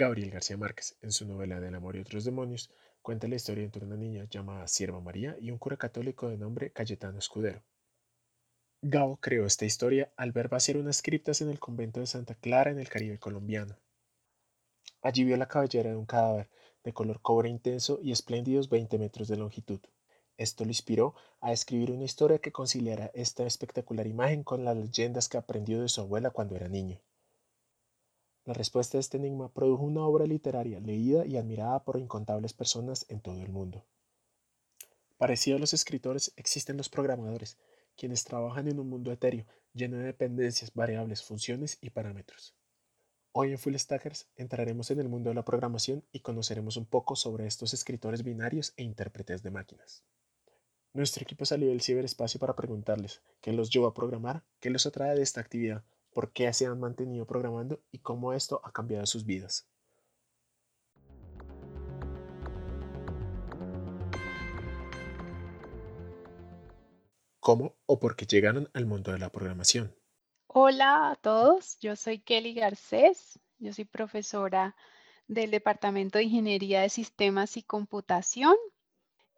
Gabriel García Márquez, en su novela Del amor y otros demonios, cuenta la historia entre una niña llamada Sierva María y un cura católico de nombre Cayetano Escudero. Gao creó esta historia al ver vaciar unas criptas en el convento de Santa Clara en el Caribe colombiano. Allí vio la cabellera de un cadáver de color cobre intenso y espléndidos 20 metros de longitud. Esto lo inspiró a escribir una historia que conciliara esta espectacular imagen con las leyendas que aprendió de su abuela cuando era niño. La respuesta a este enigma produjo una obra literaria leída y admirada por incontables personas en todo el mundo. Parecido a los escritores, existen los programadores, quienes trabajan en un mundo etéreo lleno de dependencias, variables, funciones y parámetros. Hoy en Full Stackers entraremos en el mundo de la programación y conoceremos un poco sobre estos escritores binarios e intérpretes de máquinas. Nuestro equipo salió del ciberespacio para preguntarles qué los llevó a programar, qué los atrae de esta actividad, por qué se han mantenido programando y cómo esto ha cambiado sus vidas. ¿Cómo o por qué llegaron al mundo de la programación? Hola a todos, yo soy Kelly Garcés, yo soy profesora del Departamento de Ingeniería de Sistemas y Computación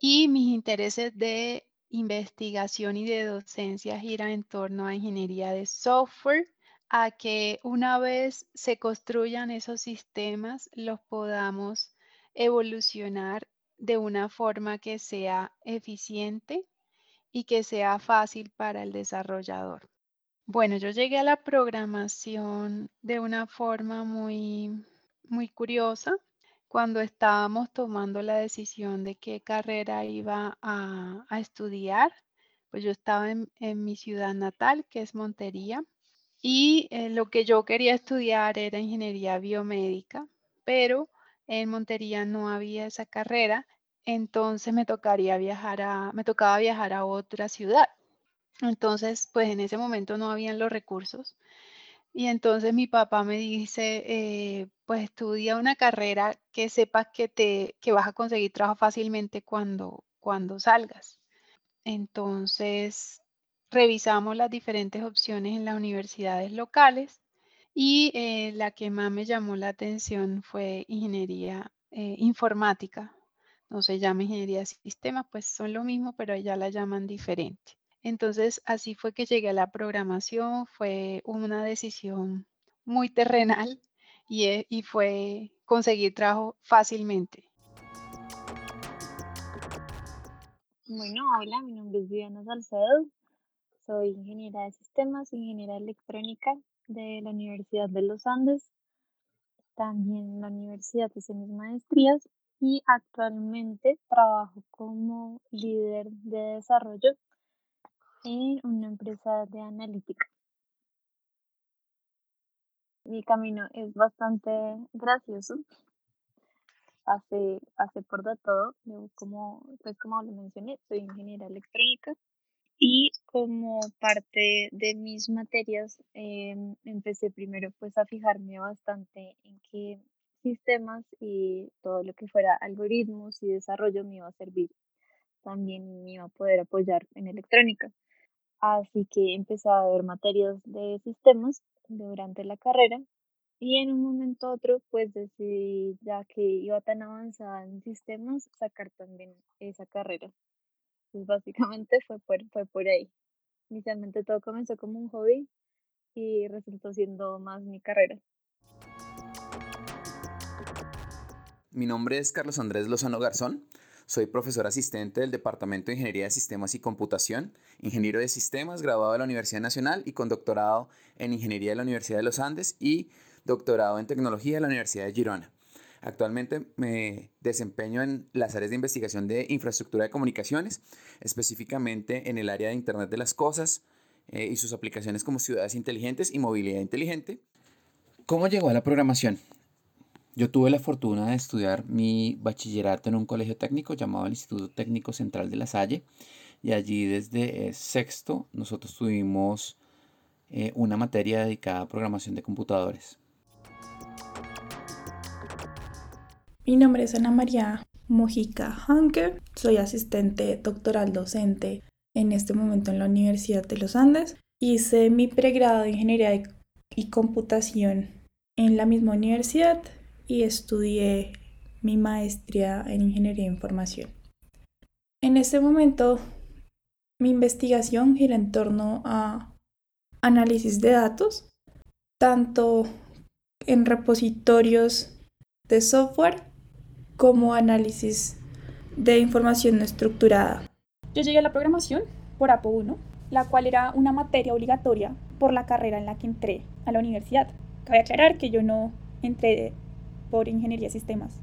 y mis intereses de investigación y de docencia giran en torno a ingeniería de software, a que una vez se construyan esos sistemas los podamos evolucionar de una forma que sea eficiente y que sea fácil para el desarrollador. Bueno, yo llegué a la programación de una forma muy, muy curiosa cuando estábamos tomando la decisión de qué carrera iba a, estudiar, pues yo estaba en, mi ciudad natal, que es Montería, y eh, lo que yo quería estudiar era ingeniería biomédica, pero en Montería no había esa carrera, entonces me tocaría viajar a, me tocaba viajar a otra ciudad. Entonces, pues en ese momento no habían los recursos. Y entonces mi papá me dice, eh, pues estudia una carrera que sepas que, te, que vas a conseguir trabajo fácilmente cuando, cuando salgas. Entonces revisamos las diferentes opciones en las universidades locales y eh, la que más me llamó la atención fue ingeniería eh, informática. No se llama ingeniería de sistemas, pues son lo mismo, pero ya la llaman diferente. Entonces, así fue que llegué a la programación, fue una decisión muy terrenal y, eh, fue conseguir trabajo fácilmente. Bueno, hola, mi nombre es Viviana Salcedo, soy ingeniera de sistemas, ingeniera electrónica de la Universidad de los Andes, también en la Universidad de mis maestrías y actualmente trabajo como líder de desarrollo en una empresa de analítica. Mi camino es bastante gracioso. Hace, hace por de todo, como, pues como lo mencioné, soy ingeniera electrónica y como parte de mis materias em, empecé primero pues a fijarme bastante en qué sistemas y todo lo que fuera algoritmos y desarrollo me iba a servir. También me iba a poder apoyar en electrónica. Así que empecé a ver materias de sistemas durante la carrera y en un momento otro pues decidí, ya que iba tan avanzada en sistemas, sacar también esa carrera. Pues básicamente fue por, fue por ahí. Inicialmente todo comenzó como un hobby y resultó siendo más mi carrera. Mi nombre es Carlos Andrés Lozano Garzón. Soy profesor asistente del Departamento de Ingeniería de Sistemas y Computación, ingeniero de sistemas, graduado de la Universidad Nacional y con doctorado en Ingeniería de la Universidad de los Andes y doctorado en Tecnología de la Universidad de Girona. Actualmente me desempeño en las áreas de investigación de infraestructura de comunicaciones, específicamente en el área de Internet de las Cosas eh, y sus aplicaciones como ciudades inteligentes y movilidad inteligente. ¿Cómo llegó a la programación? Yo tuve la fortuna de estudiar mi bachillerato en un colegio técnico llamado el Instituto Técnico Central de La Salle y allí desde eh, sexto nosotros tuvimos eh, una materia dedicada a programación de computadores. Mi nombre es Ana María Mojica Hanker, soy asistente doctoral docente en este momento en la Universidad de los Andes. Hice mi pregrado de Ingeniería y Computación en la misma universidad y estudié mi maestría en Ingeniería de Información. En este momento, mi investigación gira en torno a análisis de datos, tanto en repositorios de software como análisis de información no estructurada. Yo llegué a la programación por APO 1, la cual era una materia obligatoria por la carrera en la que entré a la universidad. Cabe aclarar que yo no entré por ingeniería de sistemas.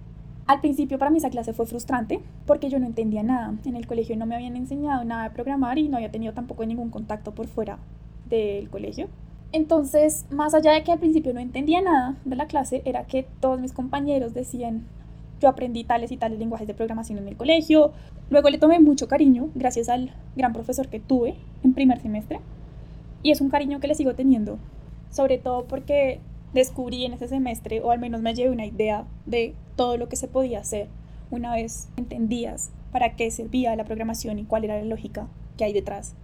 Al principio para mí esa clase fue frustrante porque yo no entendía nada. En el colegio no me habían enseñado nada de programar y no había tenido tampoco ningún contacto por fuera del colegio. Entonces, más allá de que al principio no entendía nada de la clase, era que todos mis compañeros decían, yo aprendí tales y tales lenguajes de programación en el colegio. Luego le tomé mucho cariño gracias al gran profesor que tuve en primer semestre. Y es un cariño que le sigo teniendo, sobre todo porque descubrí en ese semestre, o al menos me llevé una idea de todo lo que se podía hacer una vez entendías para qué servía la programación y cuál era la lógica que hay detrás.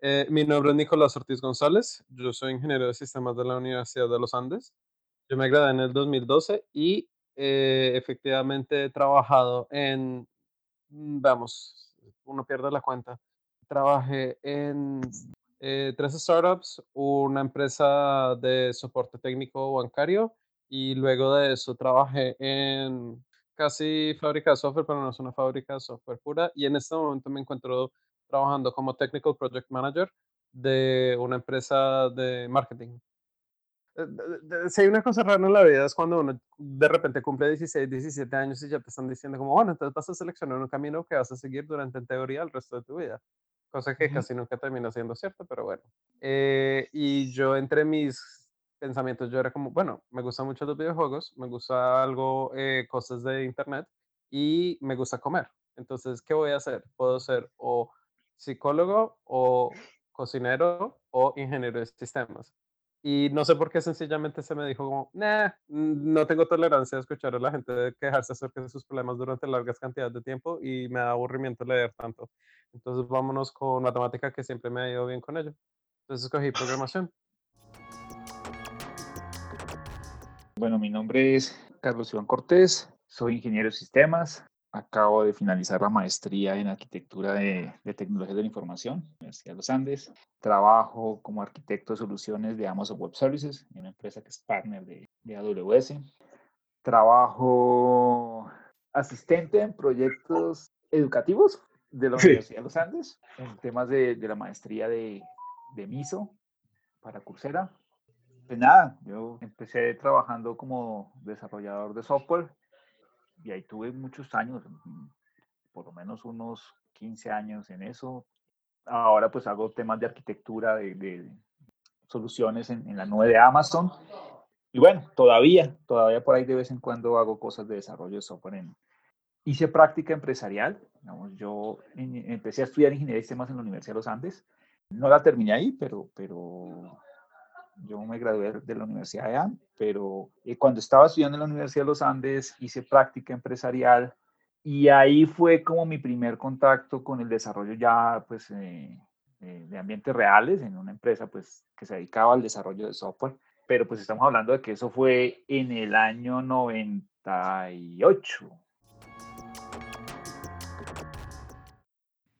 Eh, mi nombre es Nicolás Ortiz González, yo soy ingeniero de sistemas de la Universidad de los Andes. Yo me gradué en el 2012 y eh, efectivamente he trabajado en, mm, vamos, uno pierde la cuenta. Trabajé en eh, tres startups, una empresa de soporte técnico bancario y luego de eso trabajé en casi fábrica de software, pero no es una fábrica de software pura. Y en este momento me encuentro trabajando como Technical Project Manager de una empresa de marketing. Eh, si hay una cosa rara en la vida es cuando uno de repente cumple 16, 17 años y ya te están diciendo como, bueno, entonces vas a seleccionar un camino que vas a seguir durante en teoría el resto de tu vida. Cosa que casi nunca termina siendo cierto, pero bueno. Eh, y yo entre mis pensamientos, yo era como, bueno, me gustan mucho los videojuegos, me gusta algo, eh, cosas de internet y me gusta comer. Entonces, ¿qué voy a hacer? Puedo ser o psicólogo o cocinero o ingeniero de sistemas. Y no sé por qué sencillamente se me dijo como, nah, no tengo tolerancia a escuchar a la gente quejarse acerca de sus problemas durante largas cantidades de tiempo y me da aburrimiento leer tanto. Entonces vámonos con matemática que siempre me ha ido bien con ello. Entonces escogí programación. Bueno, mi nombre es Carlos Iván Cortés, soy ingeniero de sistemas, Acabo de finalizar la maestría en arquitectura de, de tecnologías de la información, Universidad de los Andes. Trabajo como arquitecto de soluciones de Amazon Web Services, una empresa que es partner de, de AWS. Trabajo asistente en proyectos educativos de la Universidad de los Andes, en temas de, de la maestría de, de MISO para Coursera. Pues nada, yo empecé trabajando como desarrollador de software y ahí tuve muchos años, mm, por lo menos unos 15 años en eso. Ahora pues hago temas de arquitectura, de, soluciones en, la nube de Amazon. Y bueno, todavía, todavía por ahí de vez en cuando hago cosas de desarrollo de software. hice práctica empresarial. yo empecé a estudiar ingeniería de sistemas en la Universidad de los Andes. No la terminé ahí, pero, pero yo me gradué de la Universidad de AM, pero eh, cuando estaba estudiando en la Universidad de los Andes hice práctica empresarial y ahí fue como mi primer contacto con el desarrollo ya pues eh, eh, de ambientes reales en una empresa pues que se dedicaba al desarrollo de software, pero pues estamos hablando de que eso fue en el año 98.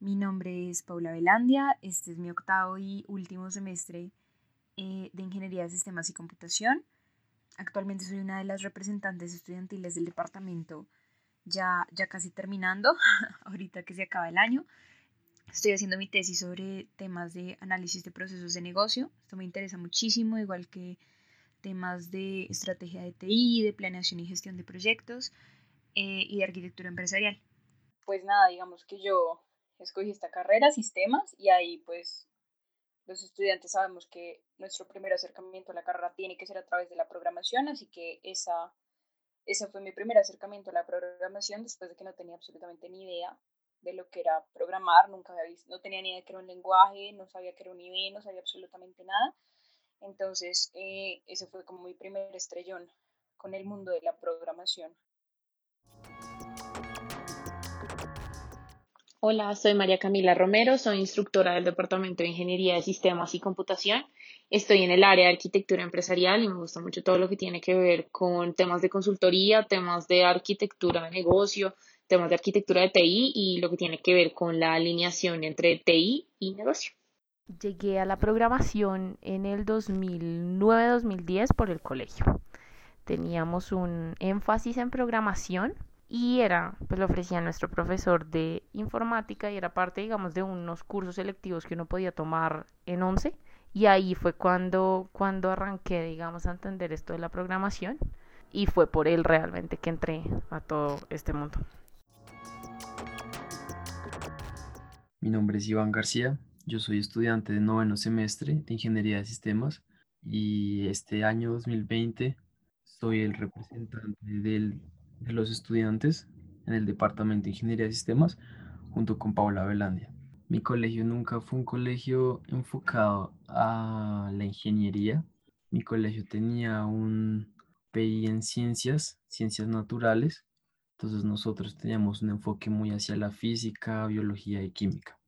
Mi nombre es Paula Velandia, este es mi octavo y último semestre de Ingeniería de Sistemas y Computación. Actualmente soy una de las representantes estudiantiles del departamento, ya, ya casi terminando, ahorita que se acaba el año. Estoy haciendo mi tesis sobre temas de análisis de procesos de negocio. Esto me interesa muchísimo, igual que temas de estrategia de TI, de planeación y gestión de proyectos eh, y de arquitectura empresarial. Pues nada, digamos que yo escogí esta carrera, sistemas, y ahí pues los estudiantes sabemos que nuestro primer acercamiento a la carrera tiene que ser a través de la programación, así que esa, ese fue mi primer acercamiento a la programación después de que no tenía absolutamente ni idea de lo que era programar, nunca había visto, no tenía ni idea de que era un lenguaje, no sabía que era un ID, no sabía absolutamente nada. Entonces, eh, ese fue como mi primer estrellón con el mundo de la programación. Hola, soy María Camila Romero, soy instructora del Departamento de Ingeniería de Sistemas y Computación. Estoy en el área de arquitectura empresarial y me gusta mucho todo lo que tiene que ver con temas de consultoría, temas de arquitectura de negocio, temas de arquitectura de TI y lo que tiene que ver con la alineación entre TI y negocio. Llegué a la programación en el 2009-2010 por el colegio. Teníamos un énfasis en programación y era, pues lo ofrecía nuestro profesor de informática y era parte, digamos, de unos cursos selectivos que uno podía tomar en 11 y ahí fue cuando, cuando arranqué, digamos, a entender esto de la programación y fue por él realmente que entré a todo este mundo. Mi nombre es Iván García, yo soy estudiante de noveno semestre de Ingeniería de Sistemas y este año 2020 soy el representante del de los estudiantes en el Departamento de Ingeniería de Sistemas junto con Paula Velandia. Mi colegio nunca fue un colegio enfocado a la ingeniería. Mi colegio tenía un PI en ciencias, ciencias naturales. Entonces nosotros teníamos un enfoque muy hacia la física, biología y química.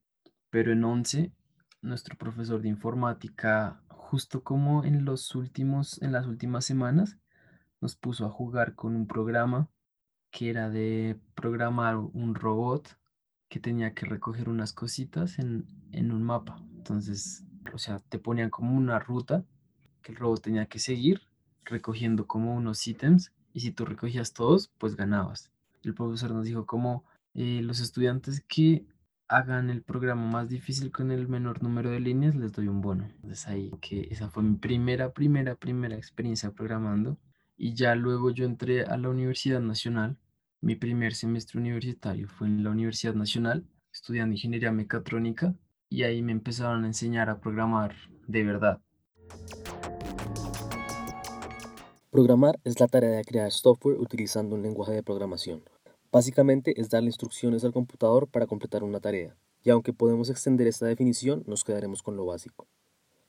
Pero en 11, nuestro profesor de informática, justo como en los últimos, en las últimas semanas, nos puso a jugar con un programa que era de programar un robot que tenía que recoger unas cositas en, en un mapa. Entonces, o sea, te ponían como una ruta que el robot tenía que seguir recogiendo como unos ítems y si tú recogías todos, pues ganabas. El profesor nos dijo como eh, los estudiantes que hagan el programa más difícil con el menor número de líneas, les doy un bono. Entonces ahí que esa fue mi primera, primera, primera experiencia programando y ya luego yo entré a la Universidad Nacional. Mi primer semestre universitario fue en la Universidad Nacional, estudiando ingeniería mecatrónica y ahí me empezaron a enseñar a programar de verdad. Programar es la tarea de crear software utilizando un lenguaje de programación. Básicamente es darle instrucciones al computador para completar una tarea, y aunque podemos extender esta definición, nos quedaremos con lo básico.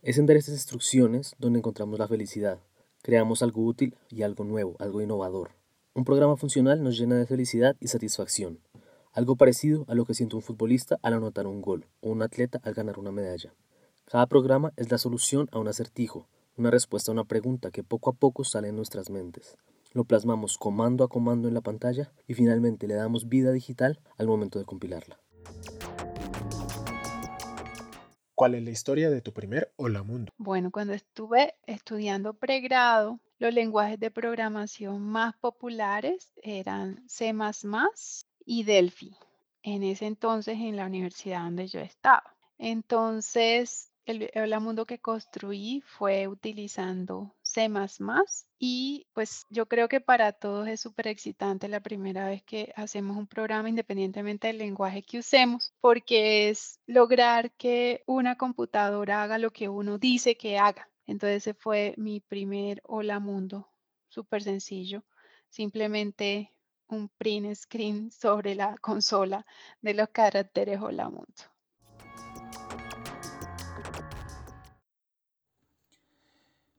Es en dar estas instrucciones donde encontramos la felicidad, Creamos algo útil y algo nuevo, algo innovador. Un programa funcional nos llena de felicidad y satisfacción, algo parecido a lo que siente un futbolista al anotar un gol o un atleta al ganar una medalla. Cada programa es la solución a un acertijo, una respuesta a una pregunta que poco a poco sale en nuestras mentes. Lo plasmamos comando a comando en la pantalla y finalmente le damos vida digital al momento de compilarla. ¿Cuál es la historia de tu primer Hola Mundo? Bueno, cuando estuve estudiando pregrado, los lenguajes de programación más populares eran C y Delphi, en ese entonces en la universidad donde yo estaba. Entonces, el mundo que construí fue utilizando C++ y pues yo creo que para todos es súper excitante la primera vez que hacemos un programa independientemente del lenguaje que usemos, porque es lograr que una computadora haga lo que uno dice que haga. Entonces ese fue mi primer hola mundo, súper sencillo, simplemente un print screen sobre la consola de los caracteres hola mundo.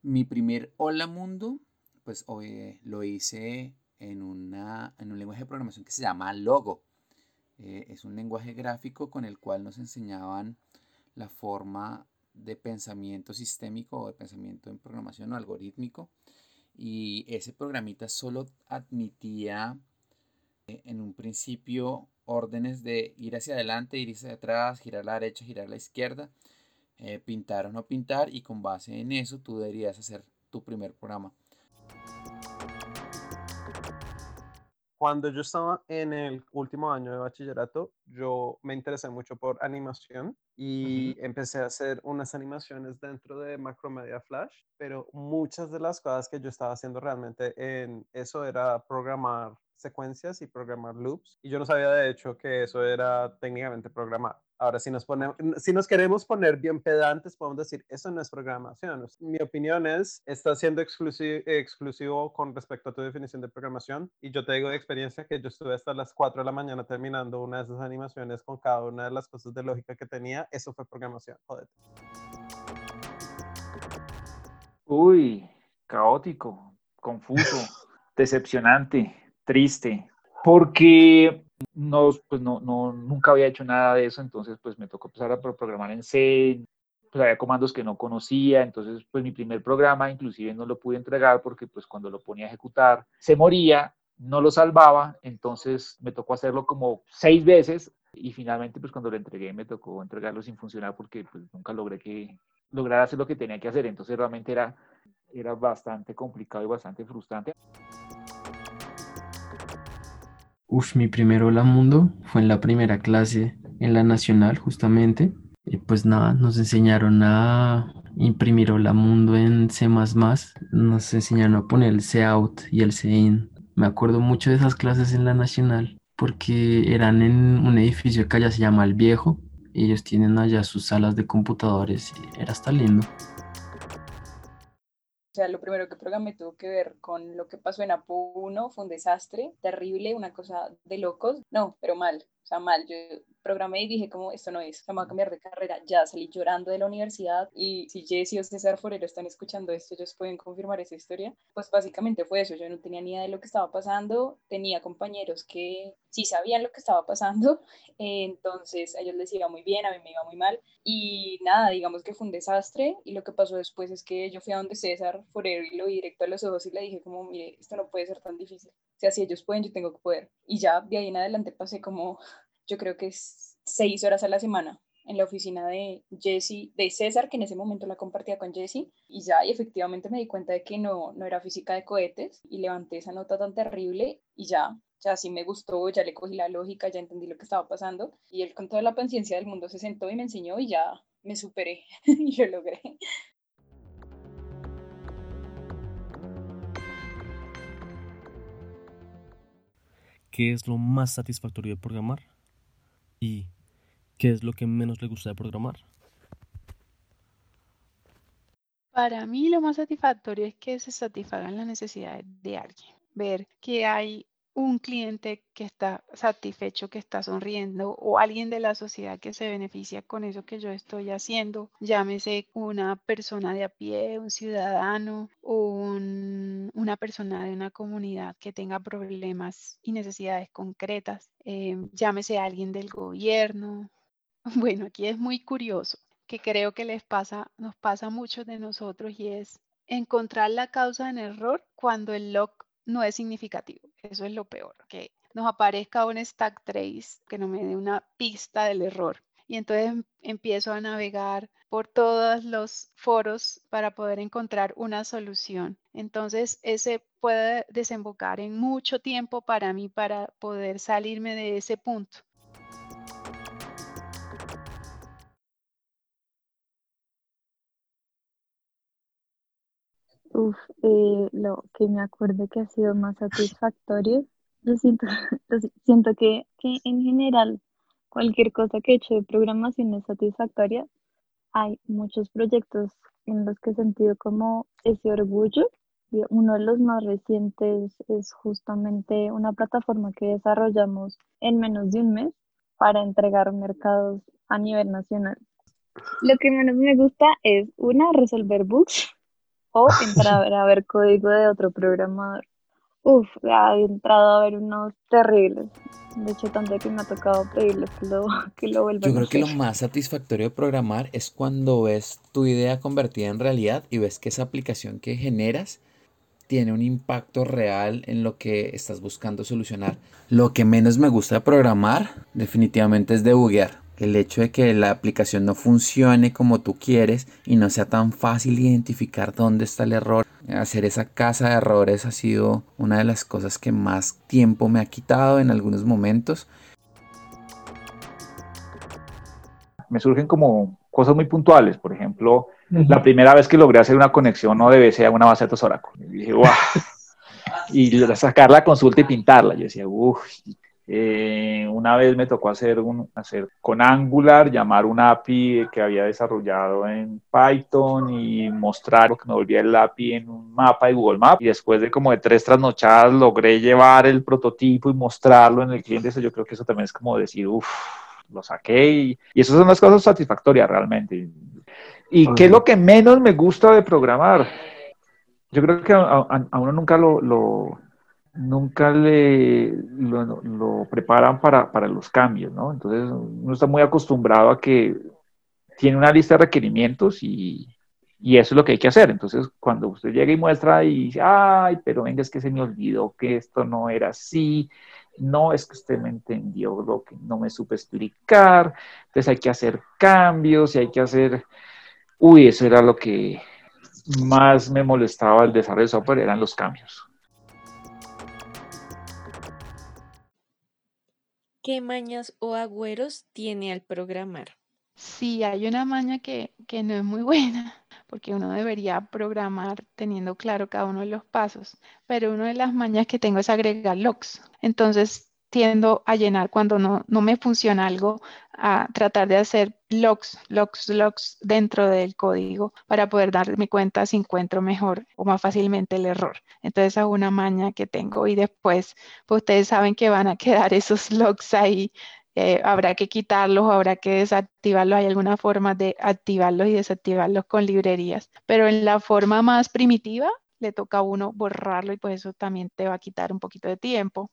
Mi primer Hola Mundo, pues hoy lo hice en, una, en un lenguaje de programación que se llama Logo. Eh, es un lenguaje gráfico con el cual nos enseñaban la forma de pensamiento sistémico o de pensamiento en programación o algorítmico. Y ese programita solo admitía eh, en un principio órdenes de ir hacia adelante, ir hacia atrás, girar a la derecha, girar a la izquierda eh, pintar o no pintar y con base en eso tú deberías hacer tu primer programa. Cuando yo estaba en el último año de bachillerato, yo me interesé mucho por animación y empecé a hacer unas animaciones dentro de Macromedia Flash, pero muchas de las cosas que yo estaba haciendo realmente en eso era programar secuencias y programar loops. Y yo no sabía de hecho que eso era técnicamente programar. Ahora, si nos, ponemos, si nos queremos poner bien pedantes, podemos decir, eso no es programación. Mi opinión es, está siendo exclusivo, exclusivo con respecto a tu definición de programación. Y yo te digo de experiencia que yo estuve hasta las 4 de la mañana terminando una de esas animaciones con cada una de las cosas de lógica que tenía. Eso fue programación. Joder. Uy, caótico, confuso, decepcionante triste, porque no, pues no, no, nunca había hecho nada de eso, entonces pues me tocó empezar a programar en C, pues había comandos que no conocía, entonces pues mi primer programa inclusive no lo pude entregar porque pues cuando lo ponía a ejecutar se moría, no lo salvaba, entonces me tocó hacerlo como seis veces y finalmente pues cuando lo entregué me tocó entregarlo sin funcionar porque pues nunca logré que lograr hacer lo que tenía que hacer, entonces realmente era, era bastante complicado y bastante frustrante. Uf, mi primer Hola Mundo fue en la primera clase en la Nacional, justamente. Y pues nada, nos enseñaron a imprimir Hola Mundo en C++. Nos enseñaron a poner el out y el in. Me acuerdo mucho de esas clases en la Nacional porque eran en un edificio que allá se llama El Viejo. Ellos tienen allá sus salas de computadores y era hasta lindo. O sea, lo primero que programé tuvo que ver con lo que pasó en APO 1, fue un desastre terrible, una cosa de locos. No, pero mal, o sea, mal. Yo programé y dije como esto no es, vamos a cambiar de carrera. Ya salí llorando de la universidad y si Jesse o César Forero están escuchando esto, ellos pueden confirmar esa historia. Pues básicamente fue eso, yo no tenía ni idea de lo que estaba pasando, tenía compañeros que sí sabían lo que estaba pasando, entonces a ellos les iba muy bien, a mí me iba muy mal y nada, digamos que fue un desastre y lo que pasó después es que yo fui a donde César Forero y lo vi directo a los ojos y le dije como, mire, esto no puede ser tan difícil. O sea, si ellos pueden, yo tengo que poder. Y ya de ahí en adelante pasé como yo creo que seis horas a la semana en la oficina de Jesse, de César, que en ese momento la compartía con Jesse, y ya, y efectivamente me di cuenta de que no, no era física de cohetes, y levanté esa nota tan terrible, y ya, ya sí me gustó, ya le cogí la lógica, ya entendí lo que estaba pasando, y él con toda la paciencia del mundo se sentó y me enseñó, y ya me superé, y lo logré. ¿Qué es lo más satisfactorio de programar? ¿Y qué es lo que menos le gusta de programar? Para mí lo más satisfactorio es que se satisfagan las necesidades de alguien. Ver que hay un cliente que está satisfecho, que está sonriendo, o alguien de la sociedad que se beneficia con eso que yo estoy haciendo, llámese una persona de a pie, un ciudadano, o una persona de una comunidad que tenga problemas y necesidades concretas, eh, llámese alguien del gobierno. Bueno, aquí es muy curioso, que creo que les pasa, nos pasa a muchos de nosotros y es encontrar la causa en error cuando el log no es significativo. Eso es lo peor, que nos aparezca un stack trace que no me dé una pista del error. Y entonces em, empiezo a navegar por todos los foros para poder encontrar una solución. Entonces, ese puede desembocar en mucho tiempo para mí para poder salirme de ese punto. Uf, eh, lo que me acuerdo que ha sido más satisfactorio, yo siento, siento que, que en general cualquier cosa que he hecho de programación es satisfactoria. Hay muchos proyectos en los que he sentido como ese orgullo. Uno de los más recientes es justamente una plataforma que desarrollamos en menos de un mes para entregar mercados a nivel nacional. Lo que menos me gusta es, una, resolver bugs o entrar a ver código de otro programador. Uf, he entrado a ver unos terribles. De hecho, tanto que me ha tocado pedirles que lo, que lo vuelvan Yo creo que lo más satisfactorio de programar es cuando ves tu idea convertida en realidad y ves que esa aplicación que generas tiene un impacto real en lo que estás buscando solucionar. Lo que menos me gusta de programar definitivamente es debuguear el hecho de que la aplicación no funcione como tú quieres y no sea tan fácil identificar dónde está el error. Hacer esa casa de errores ha sido una de las cosas que más tiempo me ha quitado en algunos momentos. Me surgen como cosas muy puntuales, por ejemplo, la primera vez que logré hacer una conexión no debe ser a una base de datos Oracle. Y dije, wow. y sacar la consulta y pintarla. Yo decía, uff, eh, una vez me tocó hacer, un, hacer con Angular, llamar una API que había desarrollado en Python y mostrar lo que me volvía el API en un mapa de Google Maps. Y después de como de tres trasnochadas logré llevar el prototipo y mostrarlo en el cliente. Eso yo creo que eso también es como decir, uff, lo saqué. Y, y eso son las cosas satisfactorias realmente. ¿Y qué es lo que menos me gusta de programar? Yo creo que a, uno nunca lo nunca le lo, preparan para, para, los cambios, ¿no? Entonces uno está muy acostumbrado a que tiene una lista de requerimientos y, y eso es lo que hay que hacer. Entonces, cuando usted llega y muestra y dice, ay, pero venga, es que se me olvidó que esto no era así, no es que usted me entendió lo que no me supe explicar, entonces hay que hacer cambios y hay que hacer, uy, eso era lo que más me molestaba el desarrollo de software, eran los cambios. ¿Qué mañas o agüeros tiene al programar? Sí, hay una maña que, que no es muy buena, porque uno debería programar teniendo claro cada uno de los pasos, pero una de las mañas que tengo es agregar logs. Entonces, tiendo a llenar cuando no, no me funciona algo, a tratar de hacer logs, logs, logs dentro del código para poder darme cuenta si encuentro mejor o más fácilmente el error. Entonces, es una maña que tengo y después, pues ustedes saben que van a quedar esos logs ahí. Eh, habrá que quitarlos, habrá que desactivarlos. Hay alguna forma de activarlos y desactivarlos con librerías, pero en la forma más primitiva le toca a uno borrarlo y pues eso también te va a quitar un poquito de tiempo.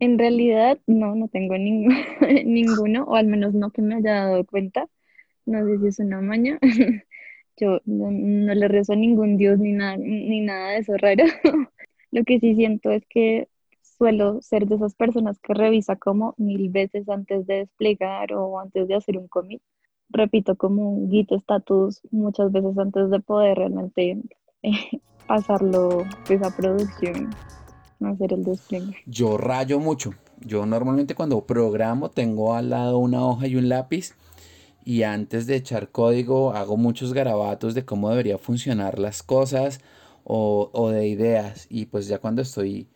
En realidad, no, no tengo ninguno, o al menos no que me haya dado cuenta. No sé si es una maña. Yo no, le rezo a ningún dios ni nada, ni nada de eso raro. Lo que sí siento es que suelo ser de esas personas que revisa como mil veces antes de desplegar o antes de hacer un commit. Repito como un git status muchas veces antes de poder realmente eh, pasarlo pues, a producción hacer el. Yo rayo mucho. Yo normalmente cuando programo tengo al lado una hoja y un lápiz y antes de echar código hago muchos garabatos de cómo debería funcionar las cosas o, de ideas y pues ya cuando estoy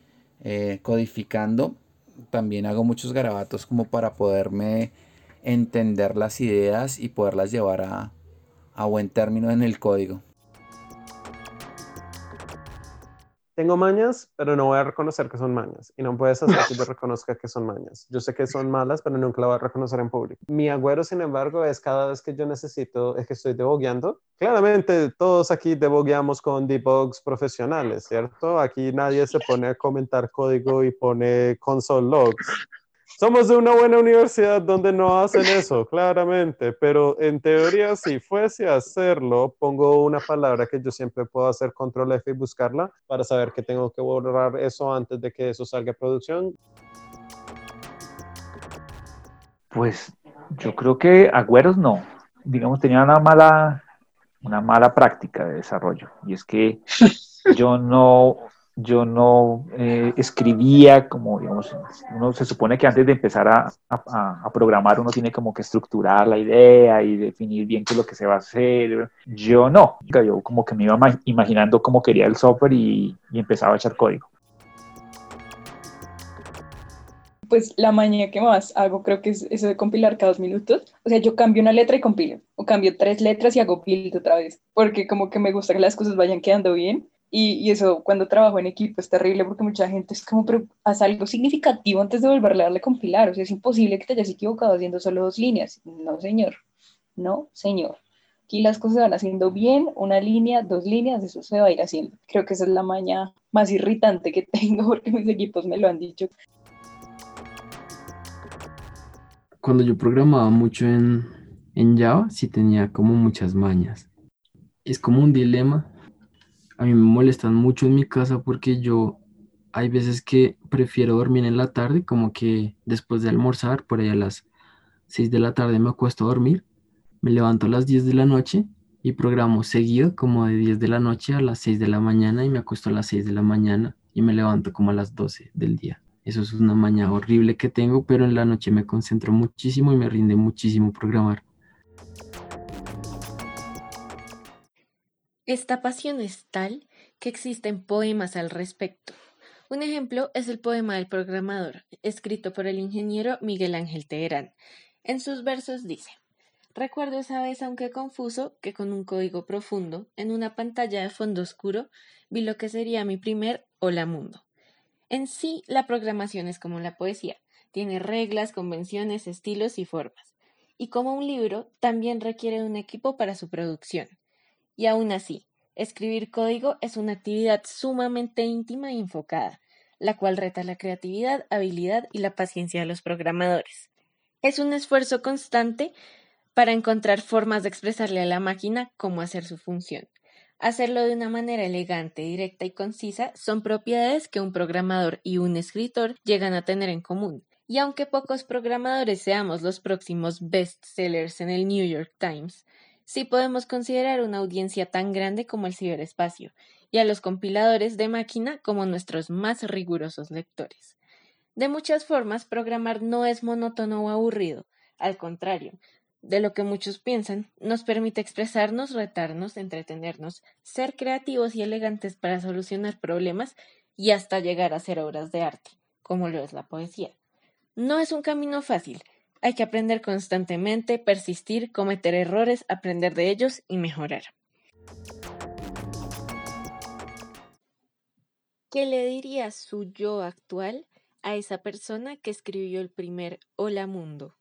eh, codificando también hago muchos garabatos como para poderme entender las ideas y poderlas llevar a, a buen término en el código. Tengo mañas, pero no voy a reconocer que son mañas. Y no puedes hacer que yo reconozca que son mañas. Yo sé que son malas, pero nunca la voy a reconocer en público. Mi agüero, sin embargo, es cada vez que yo necesito, es que estoy debugueando. Claramente, todos aquí debugueamos con debugs profesionales, ¿cierto? Aquí nadie se pone a comentar código y pone console logs. Somos de una buena universidad donde no hacen eso, claramente, pero en teoría si fuese a hacerlo, pongo una palabra que yo siempre puedo hacer control F y buscarla para saber que tengo que borrar eso antes de que eso salga a producción. Pues yo creo que Agüeros no. Digamos, tenía una mala, una mala práctica de desarrollo y es que yo no yo no eh, escribía como, digamos, uno se supone que antes de empezar a, programar uno tiene como que estructurar la idea y definir bien qué es lo que se va a hacer. Yo no, yo como que me iba imaginando cómo quería el software y, y empezaba a echar código. Pues la mañana que más hago creo que es eso de compilar cada dos minutos. O sea, yo cambio una letra y compilo, o cambio tres letras y hago build otra vez, porque como que me gusta que las cosas vayan quedando bien y, eso cuando trabajo en equipo es terrible porque mucha gente es como, pero haz algo significativo antes de volverle a darle compilar. O sea, es imposible que te hayas equivocado haciendo solo dos líneas. No, señor. No, señor. Aquí las cosas van haciendo bien, una línea, dos líneas, eso se va a ir haciendo. Creo que esa es la maña más irritante que tengo porque mis equipos me lo han dicho. Cuando yo programaba mucho en, en Java, sí tenía como muchas mañas. Es como un dilema a mí me molestan mucho en mi casa porque yo hay veces que prefiero dormir en la tarde, como que después de almorzar, por ahí a las 6 de la tarde me acuesto a dormir, me levanto a las 10 de la noche y programo seguido como de 10 de la noche a las 6 de la mañana y me acuesto a las 6 de la mañana y me levanto como a las 12 del día. Eso es una mañana horrible que tengo, pero en la noche me concentro muchísimo y me rinde muchísimo programar. Esta pasión es tal que existen poemas al respecto. Un ejemplo es el poema del programador, escrito por el ingeniero Miguel Ángel Teherán. En sus versos dice, Recuerdo esa vez, aunque confuso, que con un código profundo, en una pantalla de fondo oscuro, vi lo que sería mi primer hola mundo. En sí, la programación es como la poesía, tiene reglas, convenciones, estilos y formas. y como un libro también requiere un equipo para su producción. Y aún así, escribir código es una actividad sumamente íntima e enfocada, la cual reta la creatividad, habilidad y la paciencia de los programadores. Es un esfuerzo constante para encontrar formas de expresarle a la máquina cómo hacer su función. Hacerlo de una manera elegante, directa y concisa son propiedades que un programador y un escritor llegan a tener en común. Y aunque pocos programadores seamos los próximos bestsellers en el New York Times, sí podemos considerar una audiencia tan grande como el ciberespacio, y a los compiladores de máquina como nuestros más rigurosos lectores. De muchas formas, programar no es monótono o aburrido, al contrario, de lo que muchos piensan, nos permite expresarnos, retarnos, entretenernos, ser creativos y elegantes para solucionar problemas y hasta llegar a hacer obras de arte, como lo es la poesía. No es un camino fácil, hay que aprender constantemente, persistir, cometer errores, aprender de ellos y mejorar. ¿Qué le diría su yo actual a esa persona que escribió el primer Hola Mundo?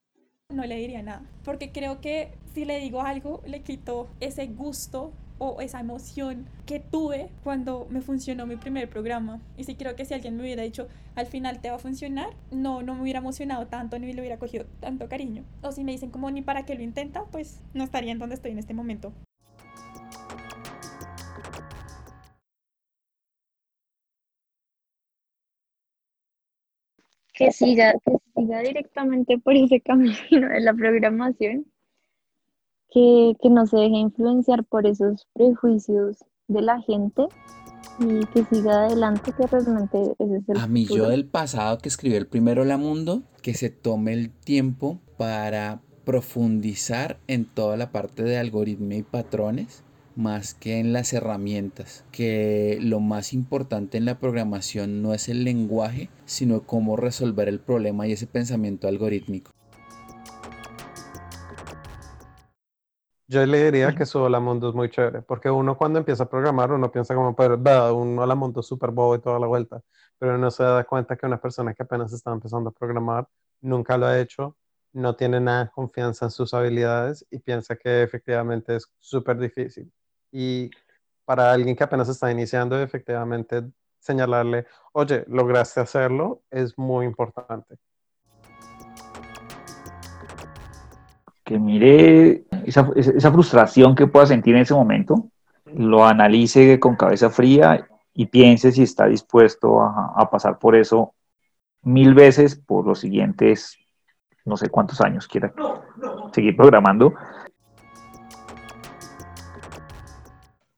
no le diría nada, porque creo que si le digo algo, le quito ese gusto o esa emoción que tuve cuando me funcionó mi primer programa. Y si creo que si alguien me hubiera dicho, al final te va a funcionar, no, no me hubiera emocionado tanto ni le hubiera cogido tanto cariño. O si me dicen como ni para qué lo intenta, pues no estaría en donde estoy en este momento. que siga, que siga directamente por ese camino de la programación, que, que no se deje influenciar por esos prejuicios de la gente y que siga adelante, que realmente ese es el A mi yo del pasado que escribió el primero La Mundo, que se tome el tiempo para profundizar en toda la parte de algoritmo y patrones más que en las herramientas, que lo más importante en la programación no es el lenguaje, sino cómo resolver el problema y ese pensamiento algorítmico. Yo le diría que su Hola Mundo es muy chévere, porque uno cuando empieza a programar, uno piensa como, pero, "Bah, un Hola Mundo súper bobo y toda la vuelta, pero uno se da cuenta que una persona que apenas está empezando a programar nunca lo ha hecho, no tiene nada de confianza en sus habilidades y piensa que efectivamente es súper difícil. Y para alguien que apenas está iniciando, efectivamente señalarle, oye, lograste hacerlo, es muy importante. Que mire esa, esa- frustración que pueda sentir en ese momento, lo analice con cabeza fría y piense si está dispuesto a, a pasar por eso mil veces por los siguientes no sé cuántos años quiera seguir programando.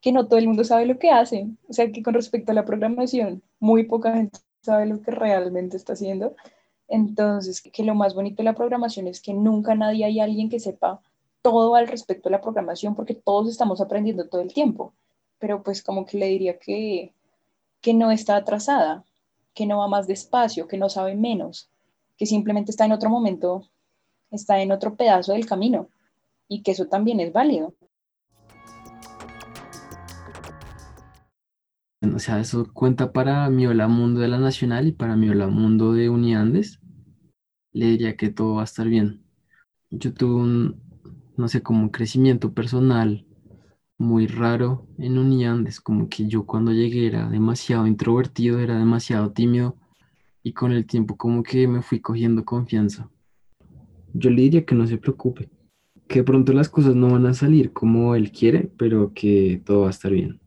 que no todo el mundo sabe lo que hace. O sea, que con respecto a la programación, muy poca gente sabe lo que realmente está haciendo. Entonces, que lo más bonito de la programación es que nunca nadie hay alguien que sepa todo al respecto de la programación, porque todos estamos aprendiendo todo el tiempo. Pero pues como que le diría que, que no está atrasada, que no va más despacio, que no sabe menos, que simplemente está en otro momento, está en otro pedazo del camino y que eso también es válido. O sea, eso cuenta para mi Hola Mundo de la Nacional y para mi Hola Mundo de Uniandes. Le diría que todo va a estar bien. Yo tuve un, no sé, como un crecimiento personal muy raro en Uniandes, como que yo cuando llegué era demasiado introvertido, era demasiado tímido y con el tiempo como que me fui cogiendo confianza. Yo le diría que no se preocupe, que pronto las cosas no van a salir como él quiere, pero que todo va a estar bien.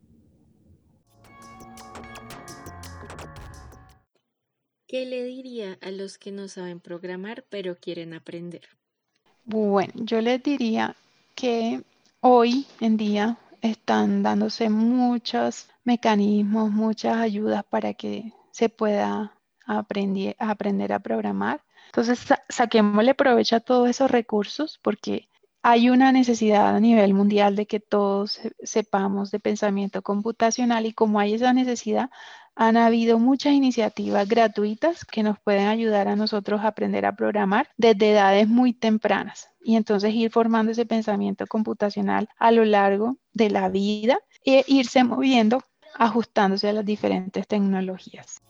¿Qué le diría a los que no saben programar pero quieren aprender? Bueno, yo les diría que hoy en día están dándose muchos mecanismos, muchas ayudas para que se pueda aprender a programar. Entonces, sa- saquémosle provecho a todos esos recursos porque hay una necesidad a nivel mundial de que todos se- sepamos de pensamiento computacional y como hay esa necesidad, han habido muchas iniciativas gratuitas que nos pueden ayudar a nosotros a aprender a programar desde edades muy tempranas y entonces ir formando ese pensamiento computacional a lo largo de la vida e irse moviendo, ajustándose a las diferentes tecnologías.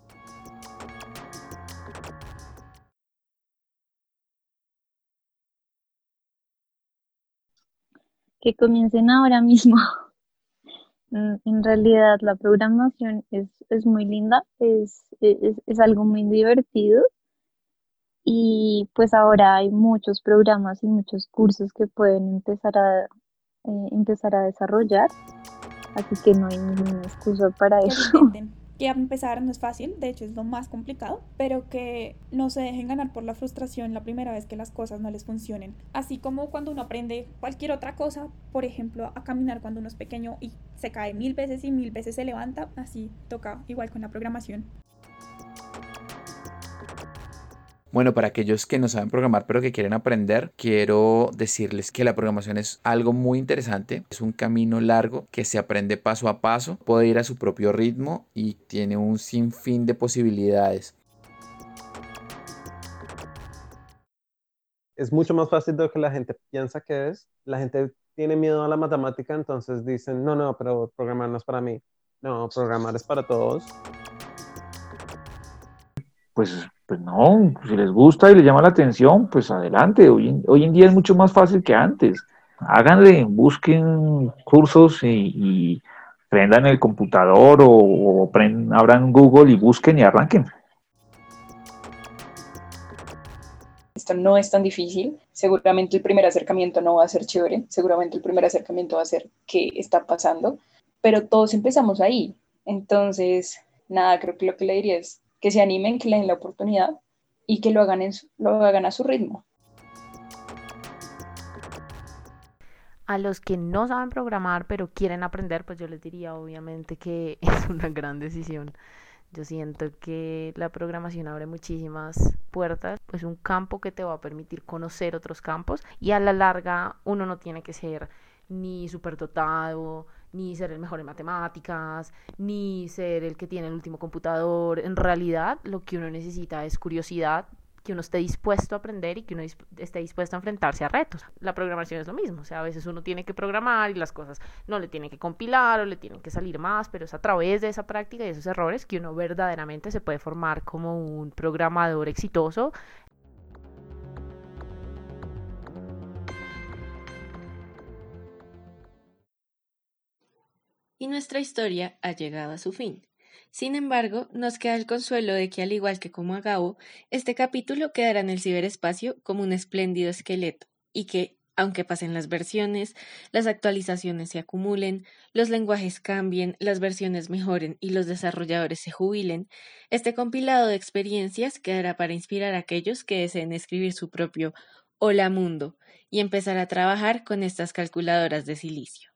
Que comiencen ahora mismo. En realidad la programación es, es muy linda, es, es, es algo muy divertido y pues ahora hay muchos programas y muchos cursos que pueden empezar a, eh, empezar a desarrollar, así que no hay ninguna excusa para que eso. intenten. Que empezar no es fácil, de hecho es lo más complicado, pero que no se dejen ganar por la frustración la primera vez que las cosas no les funcionen. Así como cuando uno aprende cualquier otra cosa, por ejemplo, a caminar cuando uno es pequeño y se cae mil veces y mil veces se levanta, así toca igual con la programación. Bueno, para aquellos que no saben programar pero que quieren aprender, quiero decirles que la programación es algo muy interesante. Es un camino largo que se aprende paso a paso, puede ir a su propio ritmo y tiene un sinfín de posibilidades. Es mucho más fácil de lo que la gente piensa que es. La gente tiene miedo a la matemática, entonces dicen, no, no, pero programar no es para mí. No, programar es para todos. Pues, pues no, si les gusta y les llama la atención, pues adelante. Hoy en, día es mucho más fácil que antes. Háganle, busquen cursos y, y prendan el computador o, o abran Google y busquen y arranquen. Esto no es tan difícil. Seguramente el primer acercamiento no va a ser chévere. Seguramente el primer acercamiento va a ser qué está pasando. Pero todos empezamos ahí. Entonces, nada, creo que lo que le diría es que se animen, que le den la oportunidad y que lo hagan, en su- a su ritmo. A los que no saben programar pero quieren aprender, pues yo les diría obviamente que es una gran decisión. Yo siento que la programación abre muchísimas puertas, es un campo que te va a permitir conocer otros campos y a la larga uno no tiene que ser ni superdotado, ni ser el mejor en matemáticas, ni ser el que tiene el último computador. En realidad lo que uno necesita es curiosidad, que uno esté dispuesto a aprender y que uno esté dispuesto a enfrentarse a retos. La programación es lo mismo, o sea, a veces uno tiene que programar y las cosas no le tienen que compilar o le tienen que salir más, pero es a través de esa práctica y esos errores que uno verdaderamente se puede formar como un programador exitoso Y nuestra historia ha llegado a su fin. Sin embargo, nos queda el consuelo de que al igual que como a Gabo, este capítulo quedará en el ciberespacio como un espléndido esqueleto y que, aunque pasen las versiones, las actualizaciones se acumulen, los lenguajes cambien, las versiones mejoren y los desarrolladores se jubilen, este compilado de experiencias quedará para inspirar a aquellos que deseen escribir su propio Hola Mundo y empezar a trabajar con estas calculadoras de silicio.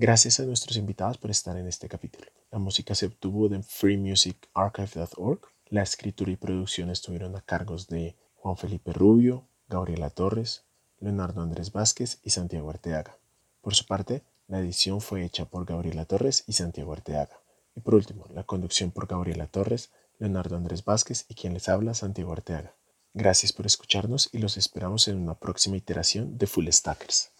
Gracias a nuestros invitados por estar en este capítulo. La música se obtuvo de freemusicarchive.org. La escritura y producción estuvieron a cargos de Juan Felipe Rubio, Gabriela Torres, Leonardo Andrés Vázquez y Santiago Arteaga. Por su parte, la edición fue hecha por Gabriela Torres y Santiago Arteaga. Y por último, la conducción por Gabriela Torres, Leonardo Andrés Vázquez y quien les habla, Santiago Arteaga. Gracias por escucharnos y los esperamos en una próxima iteración de Full Stackers.